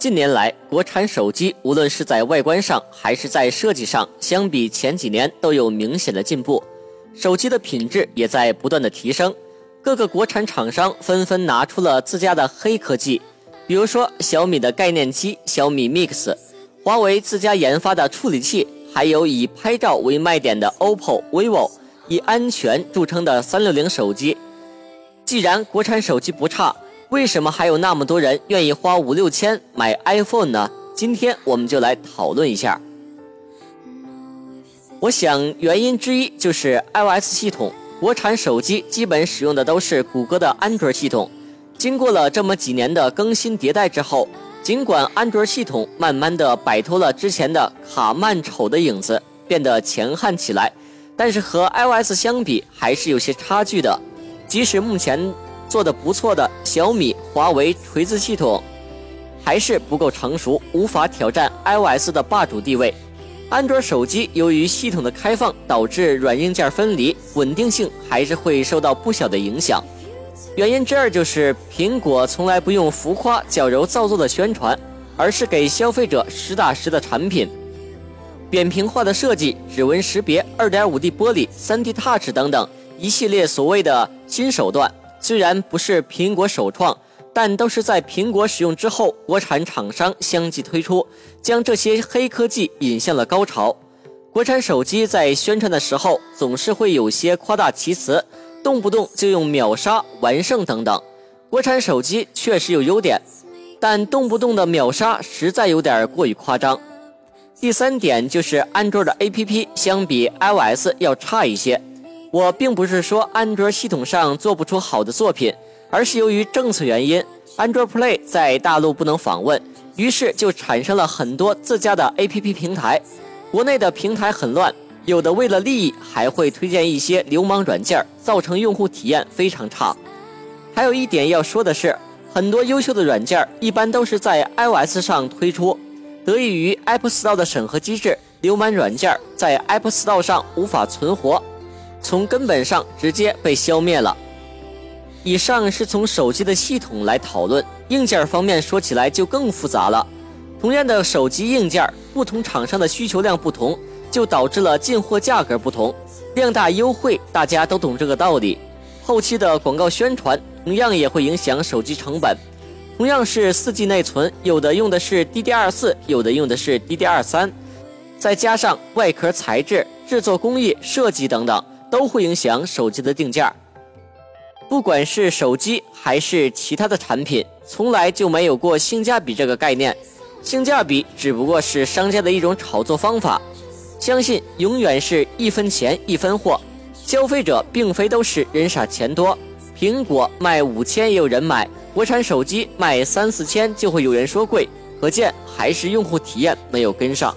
近年来，国产手机无论是在外观上还是在设计上，相比前几年都有明显的进步，手机的品质也在不断的提升。各个国产厂商纷纷拿出了自家的黑科技，比如说小米的概念机小米 Mix，华为自家研发的处理器，还有以拍照为卖点的 OPPO、vivo，以安全著称的三六零手机。既然国产手机不差，为什么还有那么多人愿意花五六千买 iPhone 呢？今天我们就来讨论一下。我想原因之一就是 iOS 系统，国产手机基本使用的都是谷歌的安卓系统。经过了这么几年的更新迭代之后，尽管安卓系统慢慢的摆脱了之前的卡慢丑的影子，变得强悍起来，但是和 iOS 相比还是有些差距的。即使目前。做的不错的小米、华为锤子系统，还是不够成熟，无法挑战 iOS 的霸主地位。安卓手机由于系统的开放，导致软硬件分离，稳定性还是会受到不小的影响。原因之二就是苹果从来不用浮夸、矫揉造作的宣传，而是给消费者实打实的产品。扁平化的设计、指纹识别、2.5D 玻璃、3D Touch 等等一系列所谓的新手段。虽然不是苹果首创，但都是在苹果使用之后，国产厂商相继推出，将这些黑科技引向了高潮。国产手机在宣传的时候总是会有些夸大其词，动不动就用秒杀、完胜等等。国产手机确实有优点，但动不动的秒杀实在有点过于夸张。第三点就是安卓的 APP 相比 iOS 要差一些。我并不是说安卓系统上做不出好的作品，而是由于政策原因，安卓 Play 在大陆不能访问，于是就产生了很多自家的 APP 平台。国内的平台很乱，有的为了利益还会推荐一些流氓软件，造成用户体验非常差。还有一点要说的是，很多优秀的软件一般都是在 iOS 上推出，得益于 App Store 的审核机制，流氓软件在 App Store 上无法存活。从根本上直接被消灭了。以上是从手机的系统来讨论，硬件方面说起来就更复杂了。同样的手机硬件，不同厂商的需求量不同，就导致了进货价格不同。量大优惠，大家都懂这个道理。后期的广告宣传同样也会影响手机成本。同样是四 G 内存，有的用的是 DDR4，有的用的是 DDR3，再加上外壳材质、制作工艺、设计等等。都会影响手机的定价。不管是手机还是其他的产品，从来就没有过性价比这个概念。性价比只不过是商家的一种炒作方法。相信永远是一分钱一分货。消费者并非都是人傻钱多。苹果卖五千也有人买，国产手机卖三四千就会有人说贵，可见还是用户体验没有跟上。